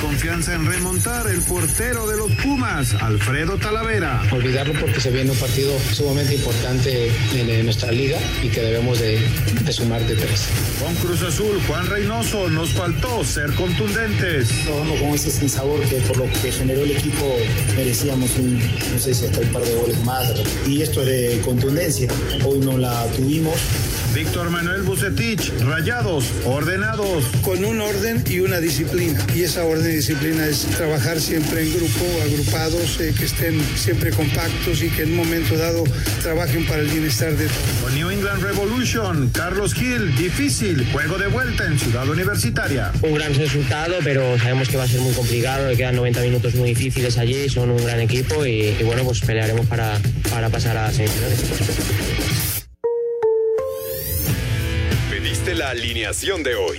Confianza en remontar el portero de los Pumas, Alfredo Talavera. Olvidarlo porque se viene un partido sumamente importante en, en nuestra liga y que debemos de, de, sumar de tres. Con Cruz Azul, Juan Reynoso, nos faltó ser contundentes. Trabajando con ese sinsabor que por lo que generó el equipo merecíamos un, no sé si hasta un par de goles más. Y esto es de contundencia. Hoy no la tuvimos. Víctor Manuel Bucetich, rayados, ordenados. Con un orden y una disciplina. Y esa orden y disciplina es trabajar siempre en grupo, agrupados, eh, que estén siempre compactos y que en un momento dado trabajen para el bienestar de todos. Con New England Revolution, Carlos Gil, difícil, juego de vuelta en Ciudad Universitaria. Un gran resultado, pero sabemos que va a ser muy complicado, le quedan 90 minutos muy difíciles allí, son un gran equipo y, y bueno, pues pelearemos para, para pasar a semifinales. la alineación de hoy.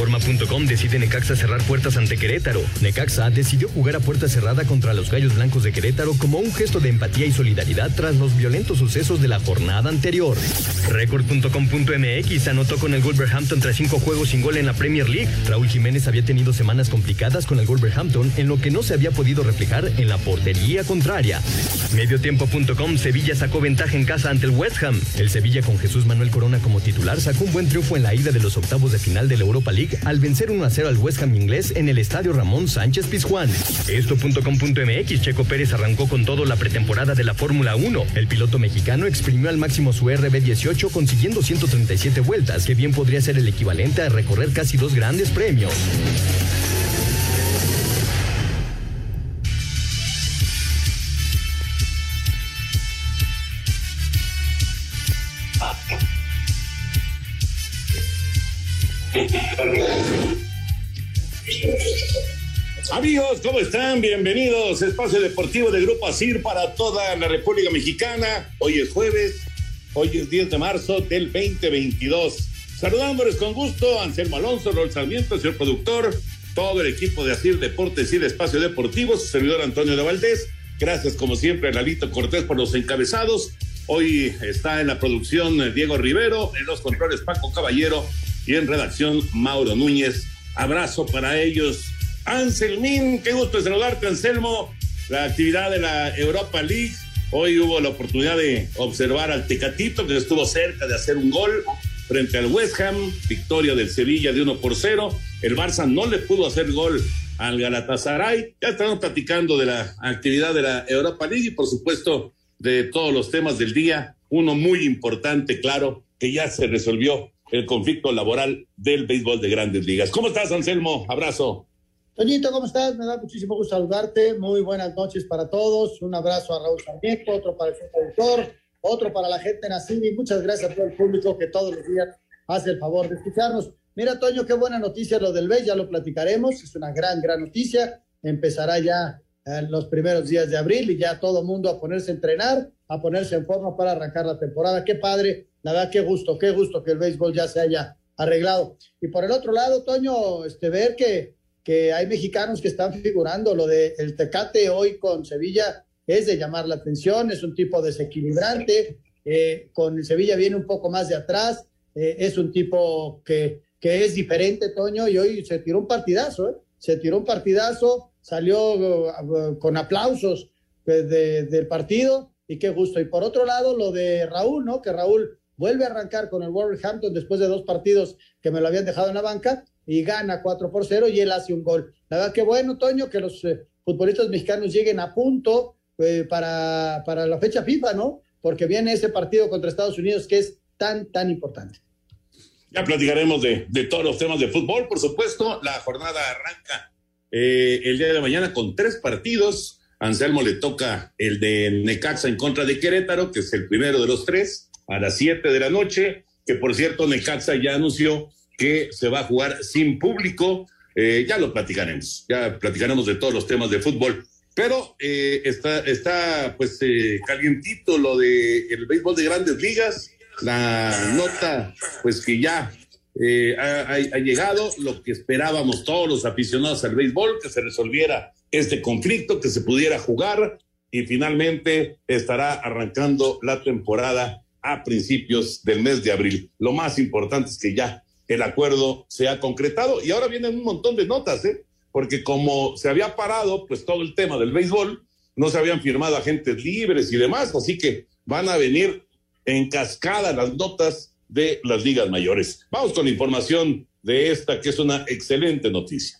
Reforma.com decide Necaxa cerrar puertas ante Querétaro. Necaxa decidió jugar a puerta cerrada contra los Gallos Blancos de Querétaro como un gesto de empatía y solidaridad tras los violentos sucesos de la jornada anterior. Record.com.mx anotó con el Wolverhampton tras cinco juegos sin gol en la Premier League. Raúl Jiménez había tenido semanas complicadas con el Wolverhampton en lo que no se había podido reflejar en la portería contraria. Mediotiempo.com Sevilla sacó ventaja en casa ante el West Ham. El Sevilla con Jesús Manuel Corona como titular sacó un buen triunfo en la ida de los octavos de final de la Europa League al vencer 1 a 0 al West Ham inglés en el estadio Ramón Sánchez Pizjuán. Esto.com.mx Checo Pérez arrancó con todo la pretemporada de la Fórmula 1. El piloto mexicano exprimió al máximo su RB18 consiguiendo 137 vueltas, que bien podría ser el equivalente a recorrer casi dos grandes premios. Amigos, ¿cómo están? Bienvenidos. Espacio Deportivo de Grupo ASIR para toda la República Mexicana. Hoy es jueves, hoy es 10 de marzo del 2022. Saludándoles con gusto, Anselmo Alonso, Rol Sarmiento, señor productor, todo el equipo de ASIR Deportes y de Espacio Deportivo, su servidor Antonio de Valdés. Gracias, como siempre, a Lalito Cortés por los encabezados. Hoy está en la producción Diego Rivero, en los controles Paco Caballero y en redacción Mauro Núñez. Abrazo para ellos. Anselmín, qué gusto saludarte, Anselmo. La actividad de la Europa League. Hoy hubo la oportunidad de observar al Tecatito, que estuvo cerca de hacer un gol frente al West Ham. Victoria del Sevilla de 1 por 0. El Barça no le pudo hacer gol al Galatasaray. Ya estamos platicando de la actividad de la Europa League y, por supuesto, de todos los temas del día. Uno muy importante, claro, que ya se resolvió el conflicto laboral del béisbol de grandes ligas. ¿Cómo estás, Anselmo? Abrazo. Toñito, ¿cómo estás? Me da muchísimo gusto saludarte. Muy buenas noches para todos. Un abrazo a Raúl Sarmiento, otro para el productor, otro para la gente en Asini. Muchas gracias a todo el público que todos los días hace el favor de escucharnos. Mira, Toño, qué buena noticia lo del BES, ya lo platicaremos. Es una gran, gran noticia. Empezará ya en los primeros días de abril y ya todo mundo a ponerse a entrenar, a ponerse en forma para arrancar la temporada. Qué padre, la verdad, qué gusto, qué gusto que el béisbol ya se haya arreglado. Y por el otro lado, Toño, este, ver que, que hay mexicanos que están figurando, lo de Tecate hoy con Sevilla es de llamar la atención, es un tipo desequilibrante, eh, con Sevilla viene un poco más de atrás, eh, es un tipo que, que es diferente, Toño, y hoy se tiró un partidazo, ¿eh? se tiró un partidazo, salió uh, con aplausos de, del partido y qué gusto. Y por otro lado, lo de Raúl, ¿no? Que Raúl vuelve a arrancar con el Wolverhampton después de dos partidos que me lo habían dejado en la banca y gana 4 por 0 y él hace un gol. La verdad que bueno, Toño, que los eh, futbolistas mexicanos lleguen a punto eh, para, para la fecha FIFA, ¿no? Porque viene ese partido contra Estados Unidos que es tan, tan importante. Ya platicaremos de, de todos los temas de fútbol, por supuesto. La jornada arranca eh, el día de mañana con tres partidos. Anselmo le toca el de Necaxa en contra de Querétaro, que es el primero de los tres, a las siete de la noche, que por cierto Necaxa ya anunció que se va a jugar sin público. Eh, ya lo platicaremos, ya platicaremos de todos los temas de fútbol. Pero eh, está, está pues eh, calientito lo de el béisbol de grandes ligas, la nota pues que ya eh, ha, llegado lo que esperábamos todos los aficionados al béisbol, que se resolviera este conflicto, que se pudiera jugar y finalmente estará arrancando la temporada a principios del mes de abril. Lo más importante es que ya el acuerdo se ha concretado y ahora vienen un montón de notas, ¿eh? porque como se había parado pues todo el tema del béisbol, no se habían firmado agentes libres y demás, así que van a venir en cascada las notas de las ligas mayores. Vamos con la información de esta, que es una excelente noticia.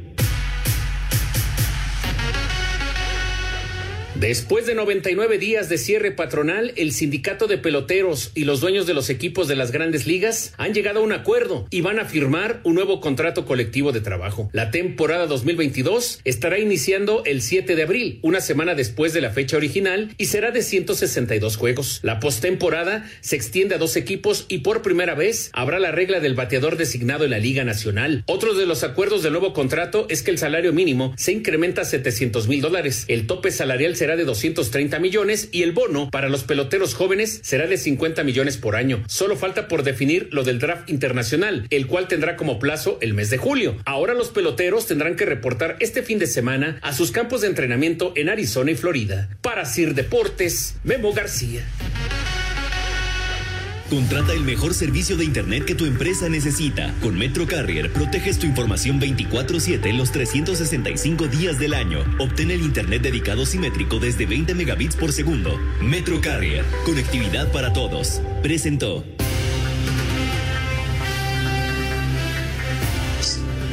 Después de 99 días de cierre patronal, el sindicato de peloteros y los dueños de los equipos de las grandes ligas han llegado a un acuerdo y van a firmar un nuevo contrato colectivo de trabajo. La temporada 2022 estará iniciando el 7 de abril, una semana después de la fecha original, y será de 162 juegos. La postemporada se extiende a dos equipos y por primera vez habrá la regla del bateador designado en la Liga Nacional. Otro de los acuerdos del nuevo contrato es que el salario mínimo se incrementa a 700 mil dólares. El tope salarial será de 230 millones y el bono para los peloteros jóvenes será de 50 millones por año. Solo falta por definir lo del draft internacional, el cual tendrá como plazo el mes de julio. Ahora los peloteros tendrán que reportar este fin de semana a sus campos de entrenamiento en Arizona y Florida. Para Sir Deportes, Memo García. Contrata el mejor servicio de Internet que tu empresa necesita. Con Metro Carrier proteges tu información 24/7 en los 365 días del año. Obtén el Internet dedicado simétrico desde 20 megabits por segundo. Metro Carrier, conectividad para todos. Presentó.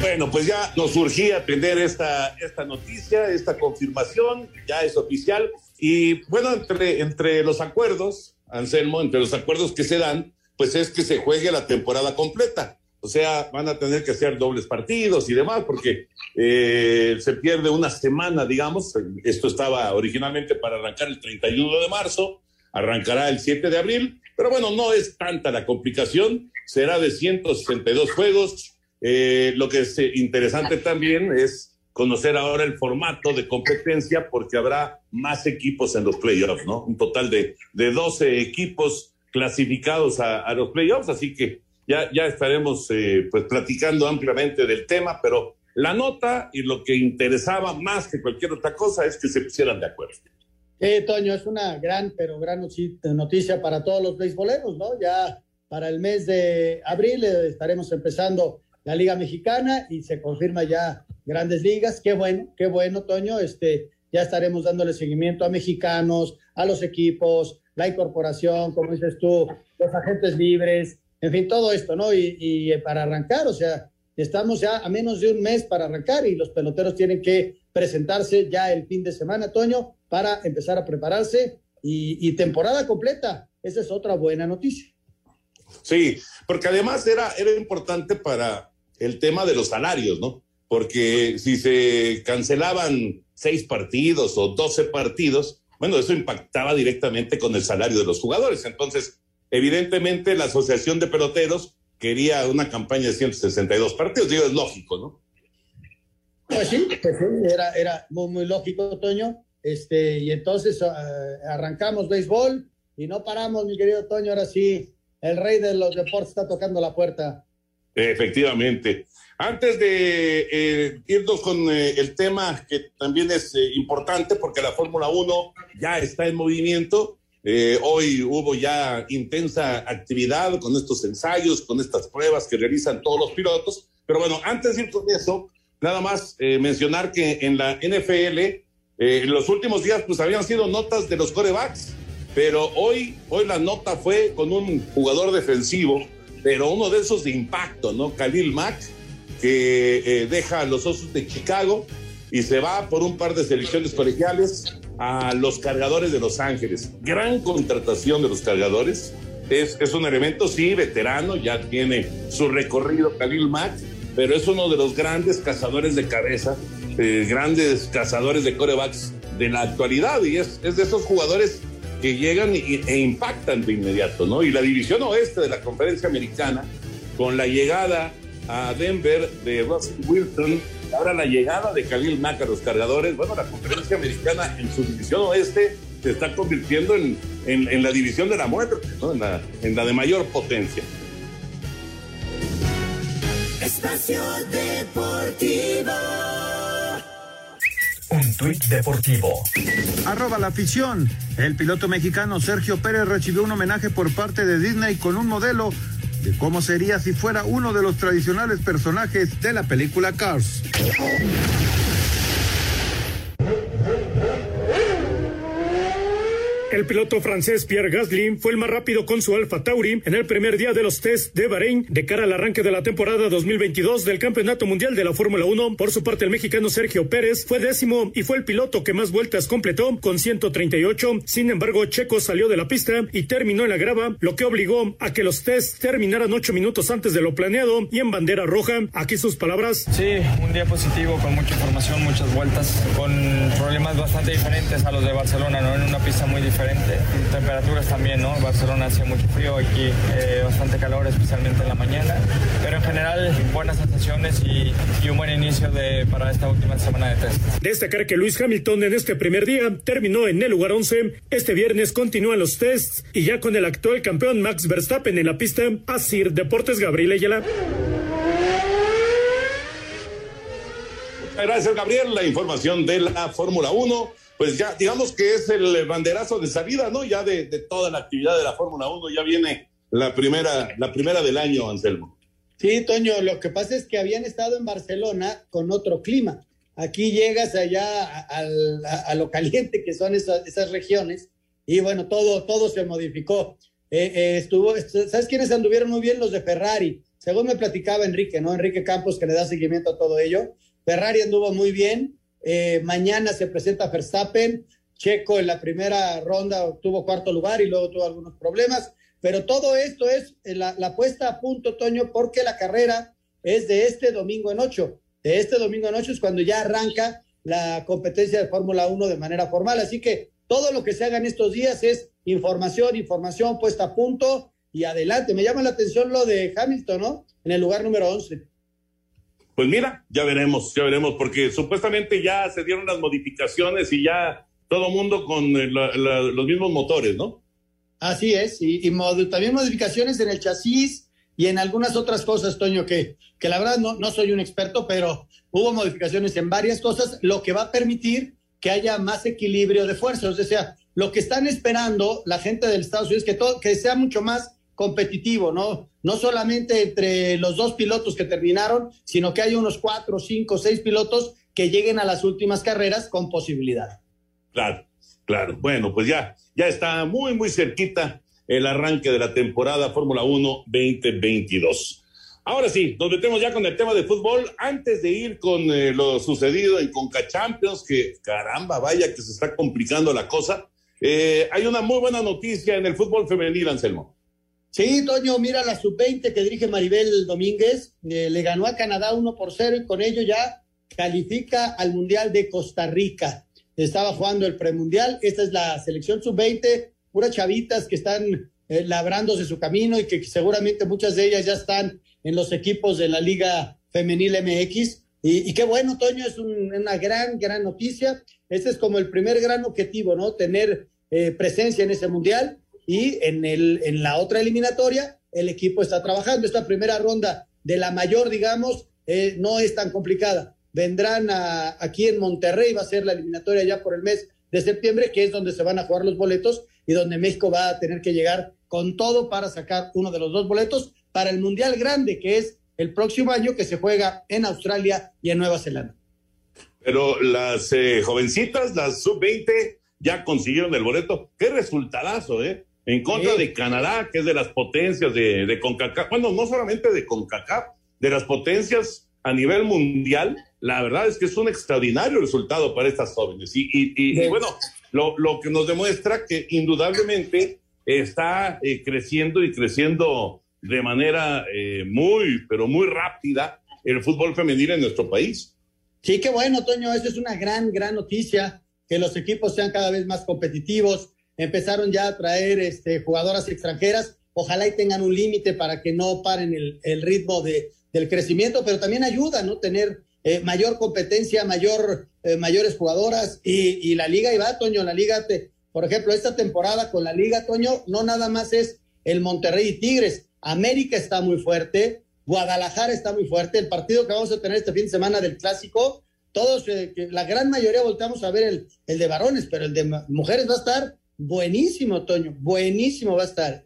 Bueno, pues ya nos surgía tener esta, esta noticia, esta confirmación, ya es oficial. Y bueno, entre, entre los acuerdos, Anselmo, entre los acuerdos que se dan, pues es que se juegue la temporada completa. O sea, van a tener que hacer dobles partidos y demás, porque eh, se pierde una semana, digamos. Esto estaba originalmente para arrancar el 31 de marzo, arrancará el 7 de abril, pero bueno, no es tanta la complicación, será de 162 juegos. Eh, lo que es interesante también es conocer ahora el formato de competencia porque habrá más equipos en los playoffs, ¿no? Un total de, de 12 equipos clasificados a, los playoffs, así que ya, ya estaremos eh, pues platicando ampliamente del tema, pero la nota y lo que interesaba más que cualquier otra cosa es que se pusieran de acuerdo. Sí, Toño, es una gran, pero gran noticia para todos los beisboleros, ¿no? Ya para el mes de abril eh, estaremos empezando la Liga Mexicana y se confirma ya Grandes Ligas. Qué bueno, qué bueno, Toño. Este, ya estaremos dándole seguimiento a mexicanos, a los equipos, la incorporación, como dices tú, los agentes libres, en fin, todo esto, ¿no? Y, y para arrancar, o sea, estamos ya a menos de un mes para arrancar y los peloteros tienen que presentarse ya el fin de semana, Toño, para empezar a prepararse y, y temporada completa. Esa es otra buena noticia. Sí, porque además era, era importante para el tema de los salarios, ¿no? Porque si se cancelaban seis partidos o doce partidos, bueno, eso impactaba directamente con el salario de los jugadores. Entonces, evidentemente, la Asociación de Peloteros quería una campaña de 162 partidos. Digo, es lógico, ¿no? Pues sí, pues sí era, era muy, muy lógico, Toño. Este, y entonces uh, arrancamos béisbol y no paramos, mi querido Toño. Ahora sí, el rey de los deportes está tocando la puerta. Efectivamente. Antes de eh, irnos con eh, el tema que también es eh, importante porque la Fórmula 1 ya está en movimiento, hoy hubo ya intensa actividad con estos ensayos, con estas pruebas que realizan todos los pilotos, pero bueno, antes de ir con eso, nada más mencionar que en la NFL en los últimos días pues habían sido notas de los corebacks, pero hoy, hoy la nota fue con un jugador defensivo, pero uno de esos de impacto, ¿no? Khalil Mack que eh, deja a los Osos de Chicago y se va por un par de selecciones colegiales a los cargadores de Los Ángeles. Gran contratación de los cargadores. Es, es un elemento, sí, veterano, ya tiene su recorrido Khalil Mack, pero es uno de los grandes cazadores de cabeza, eh, grandes cazadores de corebacks de la actualidad y es, es de esos jugadores que llegan e impactan de inmediato, ¿no? Y la división oeste de la conferencia americana, con la llegada a Denver de Russell Wilson, ahora la llegada de Khalil Mack a los cargadores, bueno, la conferencia americana en su división oeste se está convirtiendo en, en, la división de la muerte, ¿no? en, la, en la de mayor potencia. Espacio Deportivo. Un tuit deportivo. Arroba la afición. El piloto mexicano Sergio Pérez recibió un homenaje por parte de Disney con un modelo de cómo sería si fuera uno de los tradicionales personajes de la película Cars. El piloto francés Pierre Gasly fue el más rápido con su Alfa Tauri en el primer día de los test de Bahrein de cara al arranque de la temporada 2022 del Campeonato Mundial de la Fórmula 1. Por su parte, el mexicano Sergio Pérez fue décimo y fue el piloto que más vueltas completó con 138. Sin embargo, Checo salió de la pista y terminó en la grava, lo que obligó a que los tests terminaran ocho minutos antes de lo planeado y en bandera roja. Aquí sus palabras. Sí, un día positivo con mucha información, muchas vueltas, con problemas bastante diferentes a los de Barcelona, ¿no? En una pista muy diferente Temperaturas también, ¿no? Barcelona hace mucho frío, aquí eh, bastante calor, especialmente en la mañana. Pero en general, buenas sensaciones y, un buen inicio de, para esta última semana de test. Destacar que Luis Hamilton en este primer día terminó en el lugar 11. Este viernes continúan los tests y ya con el actual campeón Max Verstappen en la pista, Asir Deportes Gabriel Ayala. Gracias, Gabriel. La información de la Fórmula 1 pues ya digamos que es el banderazo de salida, ¿no? Ya de, toda la actividad de la Fórmula 1, ya viene la primera, la primera del año, Anselmo. Sí, Toño, lo que pasa es que habían estado en Barcelona con otro clima. Aquí llegas allá a, lo caliente que son esas, esas, regiones y bueno, todo, todo se modificó. Eh, eh, estuvo, ¿sabes quiénes anduvieron muy bien? Los de Ferrari. Según me platicaba Enrique, ¿no? Enrique Campos, que le da seguimiento a todo ello. Ferrari anduvo muy bien. Eh, mañana se presenta Verstappen. Checo en la primera ronda tuvo cuarto lugar y luego tuvo algunos problemas. Pero todo esto es la, la puesta a punto, Toño, porque la carrera es de este domingo en ocho. De este domingo en ocho es cuando ya arranca la competencia de Fórmula 1 de manera formal. Así que todo lo que se haga en estos días es información, información puesta a punto y adelante. Me llama la atención lo de Hamilton, ¿no? En el lugar número 11. Pues mira, ya veremos, ya veremos, porque supuestamente ya se dieron las modificaciones y ya todo mundo con eh, los mismos motores, ¿no? Así es, y, también modificaciones en el chasis y en algunas otras cosas, Toño, que, que la verdad no, no soy un experto, pero hubo modificaciones en varias cosas, lo que va a permitir que haya más equilibrio de fuerzas. O sea, lo que están esperando la gente del Estados Unidos es que, todo, que sea mucho más competitivo, ¿no? No solamente entre los dos pilotos que terminaron, sino que hay unos cuatro, cinco, seis pilotos que lleguen a las últimas carreras con posibilidad. Claro, claro. Bueno, pues ya, ya está muy, muy cerquita el arranque de la temporada Fórmula 1 2022. Ahora sí, nos metemos ya con el tema de fútbol. Antes de ir con eh, lo sucedido en Conca Champions, que caramba, vaya que se está complicando la cosa, eh, hay una muy buena noticia en el fútbol femenil, Anselmo. Sí, Toño, mira la sub-20 que dirige Maribel Domínguez, eh, le ganó a Canadá 1 por 0 y con ello ya califica al Mundial de Costa Rica. Estaba jugando el premundial, esta es la selección sub-20, puras chavitas que están eh, labrándose su camino y que seguramente muchas de ellas ya están en los equipos de la Liga Femenil MX. Y, qué bueno, Toño, es una gran, gran noticia. Este es como el primer gran objetivo, ¿no? Tener eh, presencia en ese mundial y en, el, en la otra eliminatoria el equipo está trabajando. Esta primera ronda de la mayor, digamos, eh, no es tan complicada. Vendrán a, aquí en Monterrey, va a ser la eliminatoria ya por el mes de septiembre, que es donde se van a jugar los boletos y donde México va a tener que llegar con todo para sacar uno de los dos boletos para el Mundial Grande, que es el próximo año que se juega en Australia y en Nueva Zelanda. Pero las eh, jovencitas, las sub-20, ya consiguieron el boleto. Qué resultadazo, ¿eh? En contra de Canadá, que es de las potencias de, de CONCACAF. Bueno, no solamente de CONCACAF, de las potencias a nivel mundial. La verdad es que es un extraordinario resultado para estas jóvenes. Y, y, bueno, lo, lo, que nos demuestra que indudablemente está eh, creciendo y creciendo de manera eh, muy, pero muy rápida el fútbol femenino en nuestro país. Sí, qué bueno, Toño. Eso es una gran, gran noticia que los equipos sean cada vez más competitivos. Empezaron ya a traer este, jugadoras extranjeras. Ojalá y tengan un límite para que no paren el, el ritmo de, del crecimiento, pero también ayuda, ¿no? Tener eh, mayor competencia, mayor, eh, mayores jugadoras y, y, la liga, y va, Toño, la liga, te, por ejemplo, esta temporada con la liga, Toño, no nada más es el Monterrey y Tigres. América está muy fuerte, Guadalajara está muy fuerte. El partido que vamos a tener este fin de semana del clásico todos, eh, la gran mayoría volteamos a ver el, el de varones, pero el de mujeres va a estar buenísimo, Toño, buenísimo va a estar.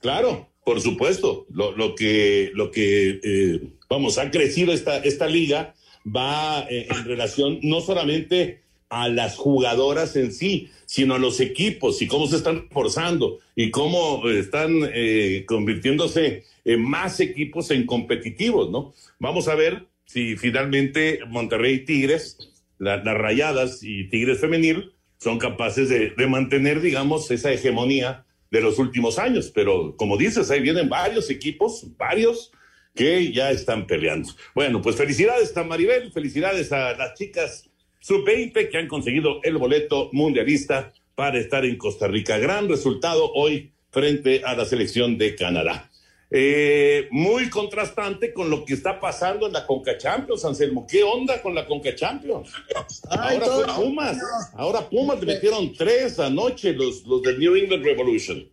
Claro, por supuesto, lo, lo que, lo que eh, vamos, ha crecido esta, esta liga va eh, en relación no solamente a las jugadoras en sí, sino a los equipos y cómo se están forzando y cómo están eh, convirtiéndose en más equipos en competitivos, ¿no? Vamos a ver si finalmente Monterrey Tigres, las rayadas y Tigres femenil, son capaces de, de, mantener, digamos, esa hegemonía de los últimos años. Pero como dices, ahí vienen varios equipos, varios que ya están peleando. Bueno, pues felicidades a Maribel, felicidades a las chicas sub-20 que han conseguido el boleto mundialista para estar en Costa Rica. Gran resultado hoy frente a la selección de Canadá. Eh, muy contrastante con lo que está pasando en la Conca Champions, Anselmo. ¿Qué onda con la Conca Champions? Ay, ahora fue Pumas. Ahora Pumas le metieron tres anoche los, los del New England Revolution.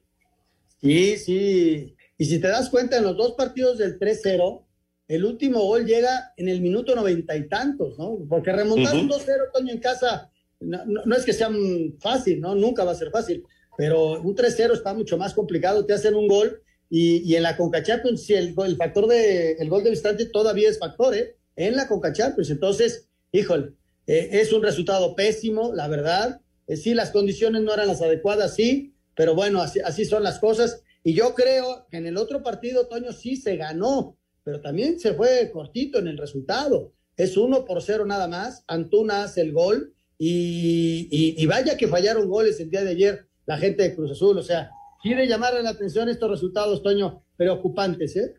Sí, sí. Y si te das cuenta, en los dos partidos del 3-0, el último gol llega en el minuto noventa y tantos, ¿no? Porque remontar un 2-0, Toño, en casa, no, no, no, es que sea fácil, ¿no? Nunca va a ser fácil. Pero un 3-0 está mucho más complicado. Te hacen un gol y, y, en la Conca Champions, si el, el factor de el gol de visitante todavía es factor, ¿eh? En la Conca Champions. Entonces, híjole, eh, es un resultado pésimo, la verdad. Eh, sí, las condiciones no eran las adecuadas, sí, pero bueno, así, así son las cosas. Y yo creo que en el otro partido, Toño, sí se ganó, pero también se fue cortito en el resultado. Es uno por cero nada más. Antuna hace el gol y, y vaya que fallaron goles el día de ayer la gente de Cruz Azul. O sea, quiere llamar la atención estos resultados, Toño, preocupantes, ¿eh?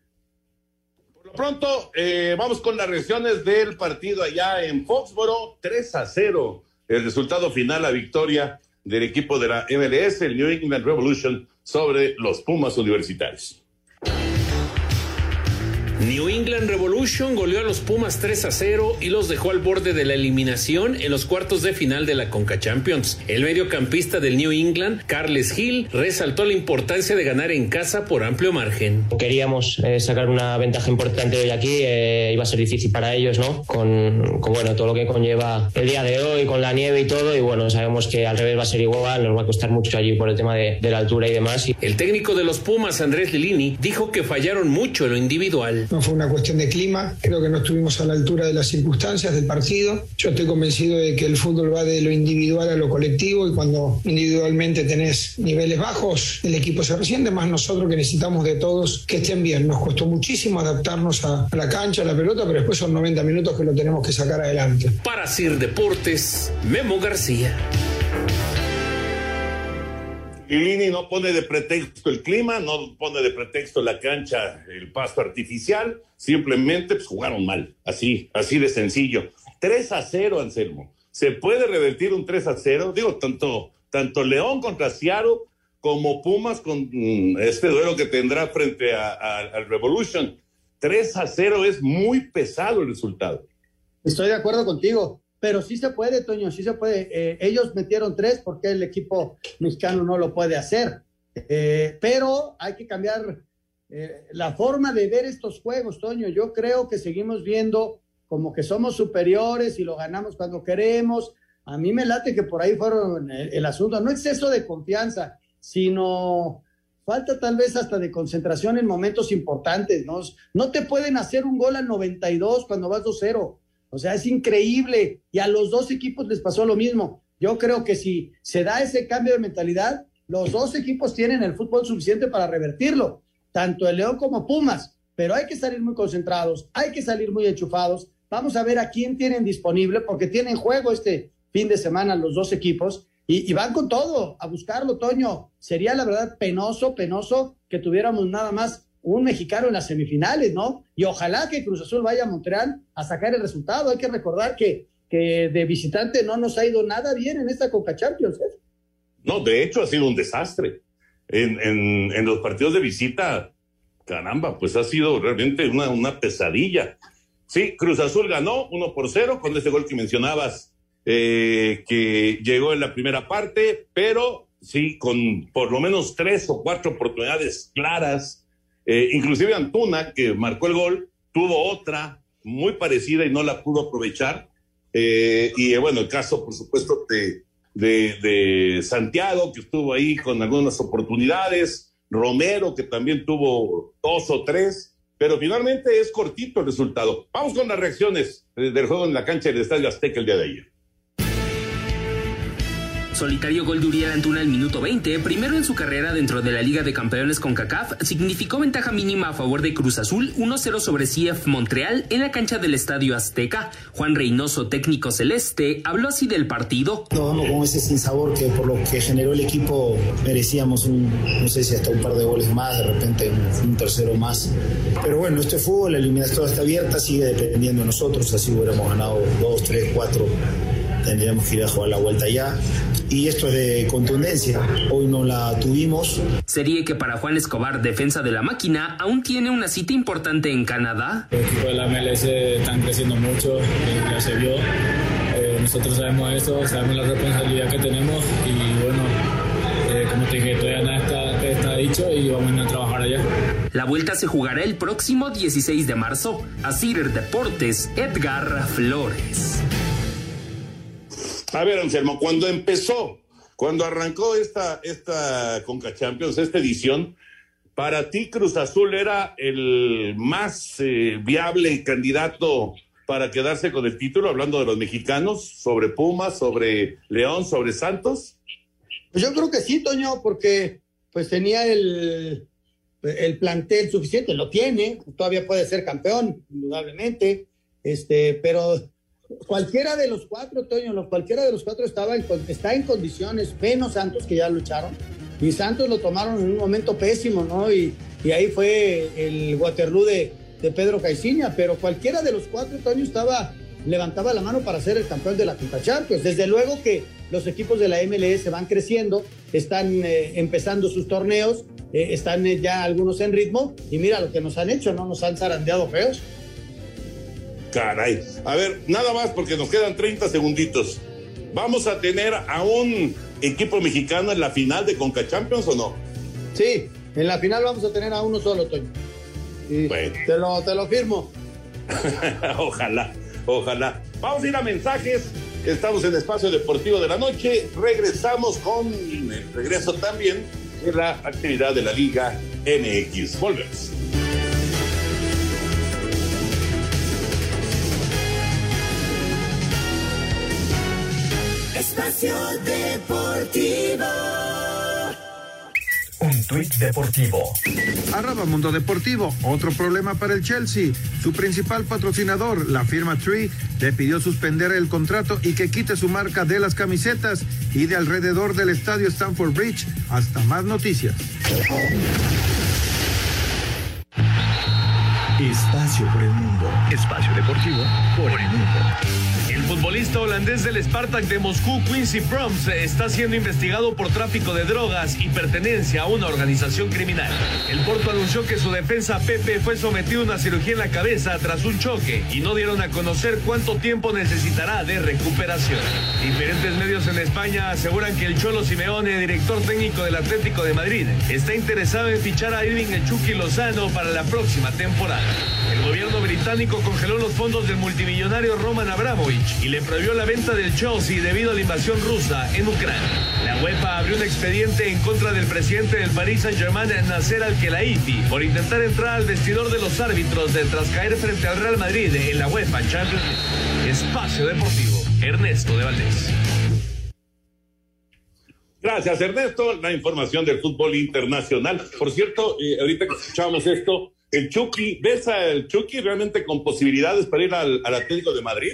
Por lo pronto, eh, vamos con las reacciones del partido allá en Foxboro, 3 a 0. El resultado final, la victoria del equipo de la MLS, el New England Revolution, sobre los Pumas Universitarios. New England Revolution goleó a los Pumas 3 a 0 y los dejó al borde de la eliminación en los cuartos de final de la Conca Champions. El mediocampista del New England, Carles Hill, resaltó la importancia de ganar en casa por amplio margen. Queríamos eh, sacar una ventaja importante hoy aquí, eh, iba a ser difícil para ellos, ¿no? Con, con, bueno, todo lo que conlleva el día de hoy, con la nieve y todo, y bueno, sabemos que al revés va a ser igual, nos va a costar mucho allí por el tema de, de la altura y demás. El técnico de los Pumas, Andrés Lilini, dijo que fallaron mucho en lo individual. No fue una cuestión de clima, creo que no estuvimos a la altura de las circunstancias del partido. Yo estoy convencido de que el fútbol va de lo individual a lo colectivo y cuando individualmente tenés niveles bajos, el equipo se resiente, más nosotros que necesitamos de todos que estén bien. Nos costó muchísimo adaptarnos a, a la cancha, a la pelota, pero después son 90 minutos que lo tenemos que sacar adelante. Para Sir Deportes, Memo García. Lini no pone de pretexto el clima, no pone de pretexto la cancha, el pasto artificial, simplemente pues, jugaron mal, así, así de sencillo. 3 a 0, Anselmo. ¿Se puede revertir un 3 a 0? Digo, tanto, tanto León contra Ciaro como Pumas con mm, este duelo que tendrá frente al Revolution. 3 a 0 es muy pesado el resultado. Estoy de acuerdo contigo pero sí se puede, Toño, sí se puede. Eh, ellos metieron tres porque el equipo mexicano no lo puede hacer. Eh, pero hay que cambiar eh, la forma de ver estos juegos, Toño. Yo creo que seguimos viendo como que somos superiores y lo ganamos cuando queremos. A mí me late que por ahí fueron el, el asunto, no exceso de confianza, sino falta tal vez hasta de concentración en momentos importantes, ¿no? No te pueden hacer un gol al 92 cuando vas 2-0. O sea, es increíble. Y a los dos equipos les pasó lo mismo. Yo creo que si se da ese cambio de mentalidad, los dos equipos tienen el fútbol suficiente para revertirlo, tanto el León como Pumas. Pero hay que salir muy concentrados, hay que salir muy enchufados. Vamos a ver a quién tienen disponible, porque tienen juego este fin de semana los dos equipos y, van con todo a buscarlo, Toño. Sería la verdad penoso, penoso que tuviéramos nada más un mexicano en las semifinales, ¿no? Y ojalá que Cruz Azul vaya a Montreal a sacar el resultado. Hay que recordar que, que de visitante no nos ha ido nada bien en esta Coca Champions. ¿eh? No, de hecho ha sido un desastre. En, en, los partidos de visita, caramba, pues ha sido realmente una, una pesadilla. Sí, Cruz Azul ganó 1 por 0 con ese gol que mencionabas eh, que llegó en la primera parte, pero sí, con por lo menos tres o cuatro oportunidades claras. Eh, inclusive Antuna, que marcó el gol, tuvo otra muy parecida y no la pudo aprovechar. Eh, y bueno, el caso, por supuesto, de, de, de, Santiago, que estuvo ahí con algunas oportunidades, Romero, que también tuvo dos o tres, pero finalmente es cortito el resultado. Vamos con las reacciones del juego en la cancha del Estadio Azteca el día de ayer. Solitario gol de Uriel Antuna al minuto 20, primero en su carrera dentro de la Liga de Campeones con CACAF, significó ventaja mínima a favor de Cruz Azul 1-0 sobre CF Montreal en la cancha del Estadio Azteca. Juan Reynoso, técnico celeste, habló así del partido. Nos vamos con ese sinsabor que por lo que generó el equipo merecíamos un, no sé si hasta un par de goles más, de repente un, tercero más. Pero bueno, este fútbol, la eliminatoria está abierta, sigue dependiendo de nosotros, así hubiéramos ganado dos, tres, cuatro tendríamos que ir a jugar la vuelta ya. Y esto es de contundencia. Hoy no la tuvimos. Sería que para Juan Escobar, defensa de la máquina, aún tiene una cita importante en Canadá. Los equipos de la MLS están creciendo mucho, ya se vio. Eh, nosotros sabemos esto, sabemos la responsabilidad que tenemos y bueno, eh, como te dije, todavía nada está, está dicho y vamos a trabajar allá. La vuelta se jugará el próximo 16 de marzo. A Cider Deportes, Edgar Flores. A ver, Anselmo, cuando empezó, cuando arrancó esta, esta Conca Champions, esta edición, para ti Cruz Azul era el más eh, viable candidato para quedarse con el título, hablando de los mexicanos, sobre Pumas, sobre León, sobre Santos. Pues yo creo que sí, Toño, porque pues tenía el, el plantel suficiente, lo tiene, todavía puede ser campeón, indudablemente, este, pero cualquiera de los cuatro, Toño, cualquiera de los cuatro estaba en, está en condiciones, menos Santos, que ya lucharon, y Santos lo tomaron en un momento pésimo, ¿no? Y, y ahí fue el Waterloo de, de Pedro Caiciña, pero cualquiera de los cuatro, Toño, estaba, levantaba la mano para ser el campeón de la Copa Champions. Desde luego que los equipos de la MLS van creciendo, están eh, empezando sus torneos, eh, están eh, ya algunos en ritmo, y mira lo que nos han hecho, ¿no? Nos han zarandeado feos. Caray. A ver, nada más porque nos quedan 30 segunditos. ¿Vamos a tener a un equipo mexicano en la final de Conca Champions o no? Sí, en la final vamos a tener a uno solo, Toño. Y bueno. te, lo, te lo firmo. ojalá, ojalá. Vamos a ir a mensajes. Estamos en Espacio Deportivo de la Noche. Regresamos con el regreso también de la actividad de la Liga MX. Volvemos. Espacio Deportivo. Un tuit deportivo. Arroba Mundo Deportivo. Otro problema para el Chelsea. Su principal patrocinador, la firma Tree, le pidió suspender el contrato y que quite su marca de las camisetas y de alrededor del estadio Stamford Bridge. Hasta más noticias. Espacio por el mundo. Espacio deportivo por el mundo. Futbolista holandés del Spartak de Moscú, Quincy Proms, está siendo investigado por tráfico de drogas y pertenencia a una organización criminal. El Porto anunció que su defensa Pepe fue sometido a una cirugía en la cabeza tras un choque y no dieron a conocer cuánto tiempo necesitará de recuperación. Diferentes medios en España aseguran que el Cholo Simeone, director técnico del Atlético de Madrid, está interesado en fichar a Irving El Lozano para la próxima temporada. El gobierno británico congeló los fondos del multimillonario Roman Abramovich y le prohibió la venta del Chelsea debido a la invasión rusa en Ucrania. La UEFA abrió un expediente en contra del presidente del Paris Saint-Germain, Nasser Al-Khelaifi, por intentar entrar al vestidor de los árbitros de tras caer frente al Real Madrid en la UEFA Champions. Espacio Deportivo, Ernesto de Valdés. Gracias, Ernesto. La información del fútbol internacional. Por cierto, eh, ahorita que escuchábamos esto, el Chucky, ¿ves al Chucky realmente con posibilidades para ir al, al Atlético de Madrid?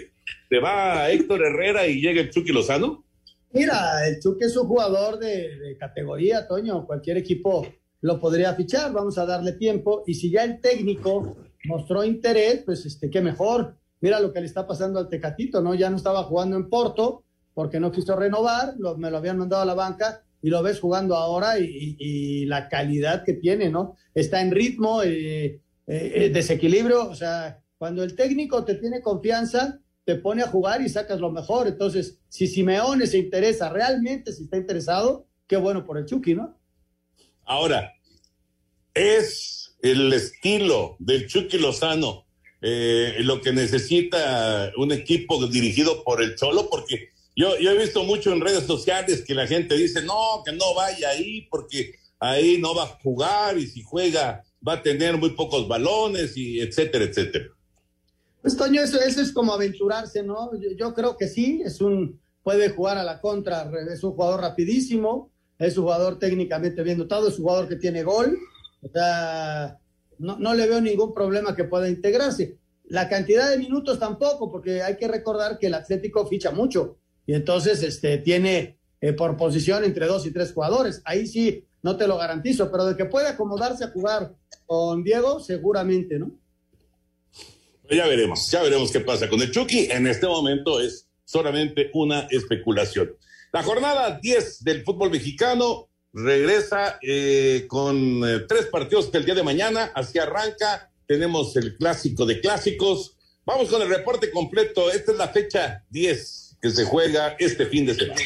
¿Te va Héctor Herrera y llega el Chucky Lozano? Mira, el Chucky es un jugador de, categoría, Toño. Cualquier equipo lo podría fichar. Vamos a darle tiempo. Y si ya el técnico mostró interés, pues este, qué mejor. Mira lo que le está pasando al Tecatito, ¿no? Ya no estaba jugando en Porto porque no quiso renovar, me lo habían mandado a la banca y lo ves jugando ahora y, la calidad que tiene, ¿no? Está en ritmo, eh, eh, desequilibrio, o sea, cuando el técnico te tiene confianza, te pone a jugar y sacas lo mejor. Entonces, si Simeone se interesa, realmente si está interesado, qué bueno por el Chucky, ¿no? Ahora, es el estilo del Chucky Lozano eh, lo que necesita un equipo dirigido por el Cholo, porque yo, yo he visto mucho en redes sociales que la gente dice, no, que no vaya ahí porque ahí no va a jugar y si juega va a tener muy pocos balones y etcétera, etcétera. Pues Toño, eso, es como aventurarse, ¿no? Yo, yo, creo que sí, es un, puede jugar a la contra, es un jugador rapidísimo, es un jugador técnicamente bien dotado, es un jugador que tiene gol, o sea, no, no le veo ningún problema que pueda integrarse. La cantidad de minutos tampoco, porque hay que recordar que el Atlético ficha mucho y entonces este, tiene eh, por posición entre dos y tres jugadores. Ahí sí, no te lo garantizo, pero de que puede acomodarse a jugar con Diego, seguramente, ¿no? Ya veremos, ya veremos qué pasa con el Chucky. En este momento es solamente una especulación. La jornada 10 del fútbol mexicano regresa eh, con eh, tres partidos que el día de mañana, así arranca. Tenemos el clásico de clásicos. Vamos con el reporte completo. Esta es la fecha 10 que se juega este fin de semana.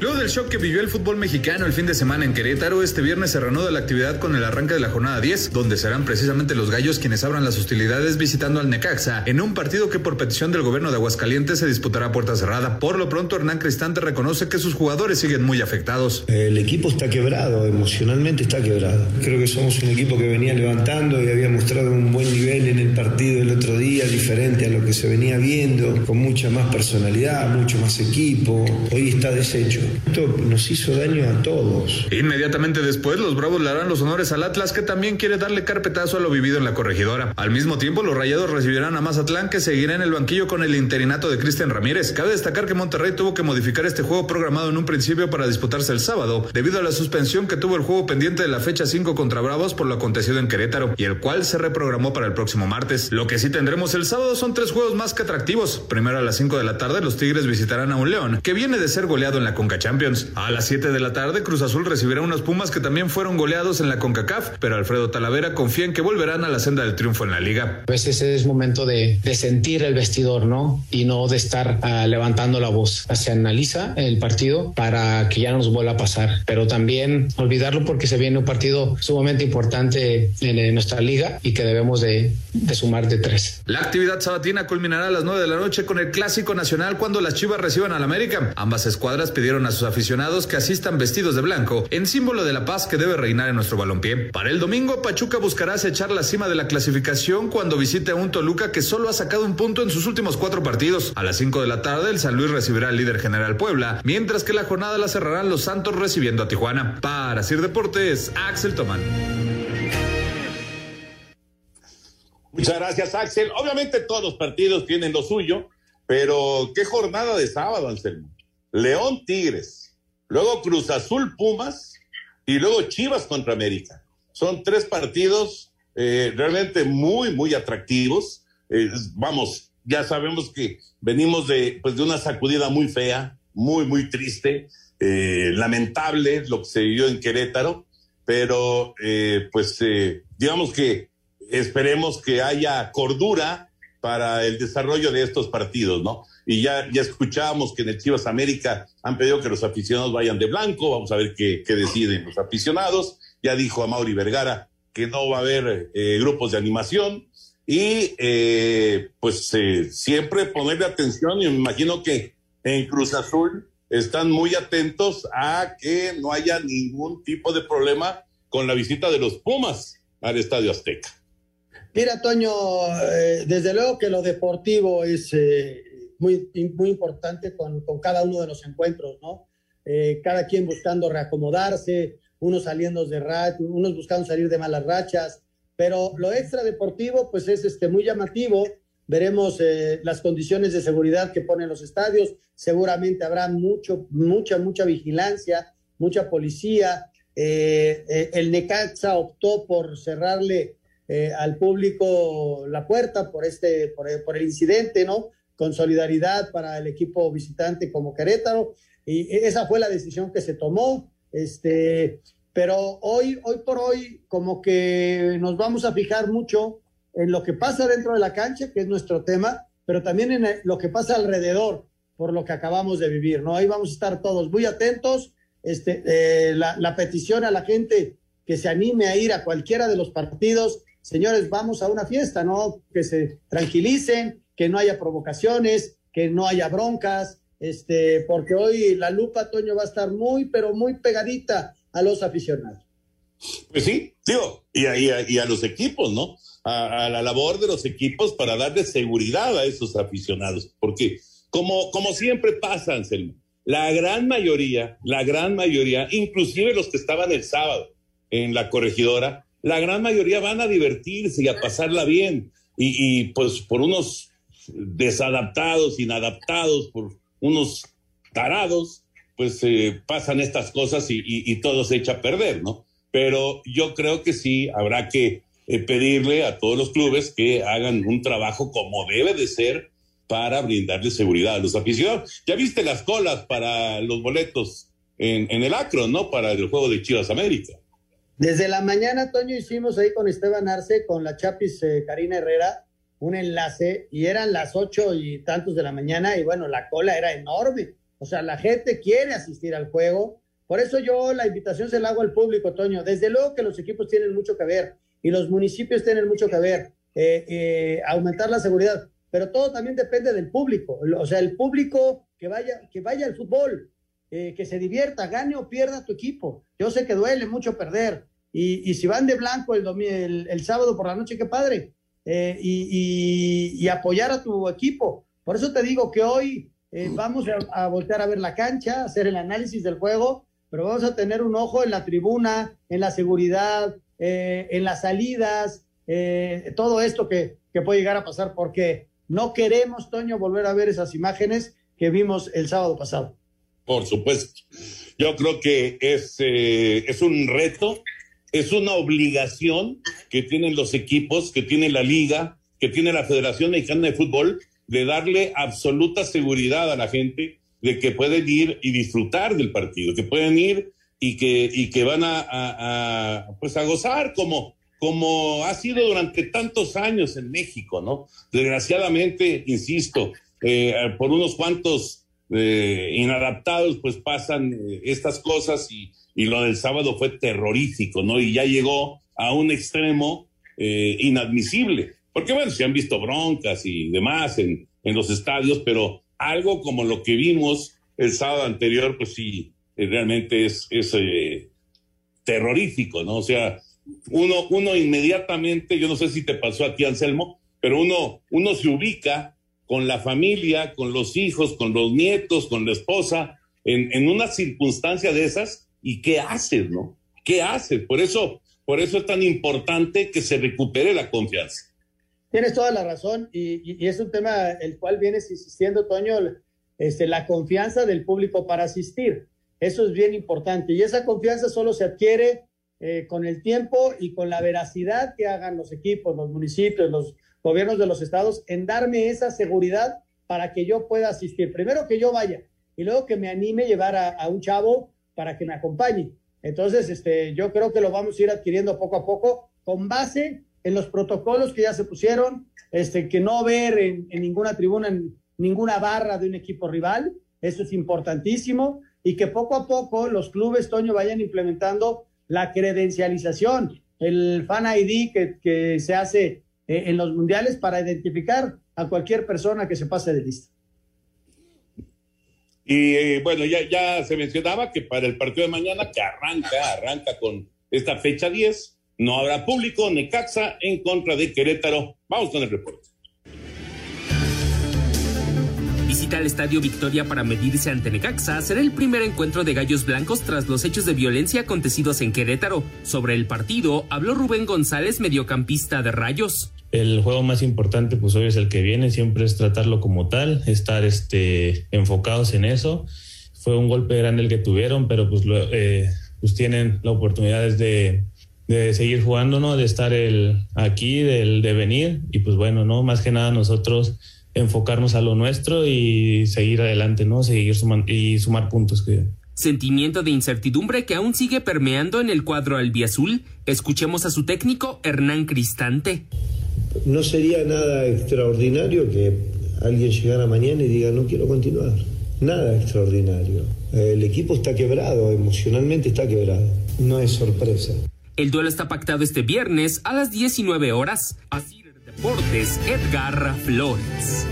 Luego del shock que vivió el fútbol mexicano el fin de semana en Querétaro, este viernes se reanuda la actividad con el arranque de la jornada 10, donde serán precisamente los gallos quienes abran las hostilidades visitando al Necaxa, en un partido que por petición del gobierno de Aguascalientes se disputará a puerta cerrada. Por lo pronto, Hernán Cristante reconoce que sus jugadores siguen muy afectados. El equipo está quebrado, emocionalmente está quebrado. Creo que somos un equipo que venía levantando y había mostrado un buen nivel en el partido el otro día, diferente a lo que se venía viendo, con mucha más personalidad, mucho más equipo. Hoy está deshecho. Esto nos hizo daño a todos. Inmediatamente después, los Bravos le harán los honores al Atlas, que también quiere darle carpetazo a lo vivido en la corregidora. Al mismo tiempo, los Rayados recibirán a Mazatlán, que seguirá en el banquillo con el interinato de Cristian Ramírez. Cabe destacar que Monterrey tuvo que modificar este juego programado en un principio para disputarse el sábado, debido a la suspensión que tuvo el juego pendiente de la fecha 5 contra Bravos por lo acontecido en Querétaro, y el cual se reprogramó para el próximo martes. Lo que sí tendremos el sábado son tres juegos más que atractivos. Primero a las 5 de la tarde, los Tigres visitarán a un León, que viene de ser goleado en la Conca Champions. A las 7 de la tarde, Cruz Azul recibirá unos Pumas que también fueron goleados en la CONCACAF, pero Alfredo Talavera confía en que volverán a la senda del triunfo en la liga. Pues ese es momento de, de sentir el vestidor, ¿no? Y no de estar uh, levantando la voz. Se analiza el partido para que ya no nos vuelva a pasar, pero también olvidarlo porque se viene un partido sumamente importante en, en nuestra liga y que debemos de, de sumar de tres. La actividad sabatina culminará a las 9 de la noche con el Clásico Nacional cuando las Chivas reciban al América. Ambas escuadras pidieron a sus aficionados que asistan vestidos de blanco, en símbolo de la paz que debe reinar en nuestro balompié. Para el domingo, Pachuca buscará acechar la cima de la clasificación cuando visite a un Toluca que solo ha sacado un punto en sus últimos cuatro partidos. A las 5 de la tarde, el San Luis recibirá al líder general Puebla, mientras que la jornada la cerrarán los Santos recibiendo a Tijuana. Para Sir Deportes, Axel Tomán. Muchas gracias, Axel. Obviamente todos los partidos tienen lo suyo, pero qué jornada de sábado, Anselmo. León Tigres, luego Cruz Azul Pumas y luego Chivas contra América. Son tres partidos eh, realmente muy, muy atractivos. Eh, vamos, ya sabemos que venimos de, pues, de una sacudida muy fea, muy, muy triste, eh, lamentable lo que se vivió en Querétaro, pero pues digamos que esperemos que haya cordura para el desarrollo de estos partidos, ¿no? Y ya, ya escuchábamos que en el Chivas América han pedido que los aficionados vayan de blanco, vamos a ver qué, qué deciden los aficionados. Ya dijo a Mauri Vergara que no va a haber eh, grupos de animación y eh, pues eh, siempre ponerle atención y me imagino que en Cruz Azul están muy atentos a que no haya ningún tipo de problema con la visita de los Pumas al Estadio Azteca. Mira, Toño, desde luego que lo deportivo es muy, muy importante con, con, cada uno de los encuentros, ¿no? cada quien buscando reacomodarse, unos saliendo de rach, unos buscando salir de malas rachas, pero lo extra deportivo pues es este, muy llamativo. Veremos eh, las condiciones de seguridad que ponen los estadios. Seguramente habrá mucho, mucha, mucha vigilancia, mucha policía. Eh, eh, el Necaxa optó por cerrarle al público la puerta por este, por, por, el incidente, ¿no? Con solidaridad para el equipo visitante como Querétaro. Y esa fue la decisión que se tomó. Este, pero hoy, hoy por hoy, como que nos vamos a fijar mucho en lo que pasa dentro de la cancha, que es nuestro tema, pero también en lo que pasa alrededor, por lo que acabamos de vivir, ¿no? Ahí vamos a estar todos muy atentos. Este, eh, la petición a la gente que se anime a ir a cualquiera de los partidos, señores, vamos a una fiesta, ¿no? Que se tranquilicen, que no haya provocaciones, que no haya broncas, este, porque hoy la lupa, Toño, va a estar muy, pero muy pegadita a los aficionados. Pues sí, digo, y a, a, los equipos, ¿no? A, la labor de los equipos para darle seguridad a esos aficionados, porque como, como siempre pasa, Anselmo, la gran mayoría, la gran mayoría, inclusive los que estaban el sábado en la corregidora, la gran mayoría van a divertirse y a pasarla bien, y, pues por unos desadaptados, inadaptados, por unos tarados, pues eh, pasan estas cosas y, todo se echa a perder, ¿no? Pero yo creo que sí habrá que eh, pedirle a todos los clubes que hagan un trabajo como debe de ser para brindarle seguridad a los aficionados. Ya viste las colas para los boletos en, el Acro, ¿no? Para el juego de Chivas América. Desde la mañana, Toño, hicimos ahí con Esteban Arce, con la Chapis eh, Karina Herrera, un enlace y eran las ocho y tantos de la mañana y bueno, la cola era enorme o sea, la gente quiere asistir al juego. Por eso yo la invitación se la hago al público, Toño. Desde luego que los equipos tienen mucho que ver y los municipios tienen mucho que ver, eh, eh, aumentar la seguridad, pero todo también depende del público. O sea, el público que vaya, que vaya al fútbol, eh, que se divierta, gane o pierda tu equipo. Yo sé que duele mucho perder. Y, si van de blanco el, el, sábado por la noche, qué padre. y, y apoyar a tu equipo. Por eso te digo que hoy eh, vamos a, voltear a ver la cancha, hacer el análisis del juego, pero vamos a tener un ojo en la tribuna, en la seguridad, eh, en las salidas, eh, todo esto que, que, puede llegar a pasar, porque no queremos, Toño, volver a ver esas imágenes que vimos el sábado pasado. Por supuesto. Yo creo que es, es un reto, es una obligación que tienen los equipos, que tiene la liga, que tiene la Federación Mexicana de Fútbol, de darle absoluta seguridad a la gente de que pueden ir y disfrutar del partido, que pueden ir y que, y que van a, pues a gozar como, como ha sido durante tantos años en México, ¿no? Desgraciadamente, insisto, eh, por unos cuantos eh, inadaptados, pues pasan eh, estas cosas y, y, lo del sábado fue terrorífico, ¿no? Y ya llegó a un extremo inadmisible. Porque bueno, se han visto broncas y demás en, en los estadios, pero algo como lo que vimos el sábado anterior, pues sí, eh, realmente es, es eh, terrorífico, ¿no? O sea, uno, uno inmediatamente, yo no sé si te pasó a ti, Anselmo, pero uno, uno se ubica con la familia, con los hijos, con los nietos, con la esposa, en, en una circunstancia de esas, y qué haces, ¿no? ¿Qué haces? Por eso, por eso es tan importante que se recupere la confianza. Tienes toda la razón y, es un tema el cual vienes insistiendo, Toño, este, la confianza del público para asistir. Eso es bien importante y esa confianza solo se adquiere eh, con el tiempo y con la veracidad que hagan los equipos, los municipios, los gobiernos de los estados, en darme esa seguridad para que yo pueda asistir. Primero que yo vaya y luego que me anime a llevar a, un chavo para que me acompañe. Entonces, este, yo creo que lo vamos a ir adquiriendo poco a poco con base en los protocolos que ya se pusieron, este, que no ver en, en ninguna tribuna, en ninguna barra de un equipo rival, eso es importantísimo, y que poco a poco los clubes, Toño, vayan implementando la credencialización, el fan ID que, que se hace eh, en los mundiales para identificar a cualquier persona que se pase de lista. Y eh, bueno, ya, ya se mencionaba que para el partido de mañana, que arranca, arranca con esta fecha 10, no habrá público, Necaxa en contra de Querétaro. Vamos con el reporte visita al Estadio Victoria para medirse ante Necaxa será el primer encuentro de Gallos Blancos tras los hechos de violencia acontecidos en Querétaro. Sobre el partido habló Rubén González, mediocampista de Rayos. El juego más importante pues hoy es el que viene, siempre es tratarlo como tal, estar este, enfocados en eso. Fue un golpe grande el que tuvieron, pero pues, eh, pues tienen la oportunidad de, de seguir jugando, ¿no? De estar el, aquí, del, de venir y pues bueno, ¿no? Más que nada nosotros enfocarnos a lo nuestro y seguir adelante, ¿no? Seguir sumando y sumar puntos. Que... Sentimiento de incertidumbre que aún sigue permeando en el cuadro albiazul. Escuchemos a su técnico Hernán Cristante. No sería nada extraordinario que alguien llegara mañana y diga no quiero continuar. Nada extraordinario. El equipo está quebrado, emocionalmente está quebrado. No es sorpresa. El duelo está pactado este viernes a las 19 horas. Así Deportes, Edgar Flores.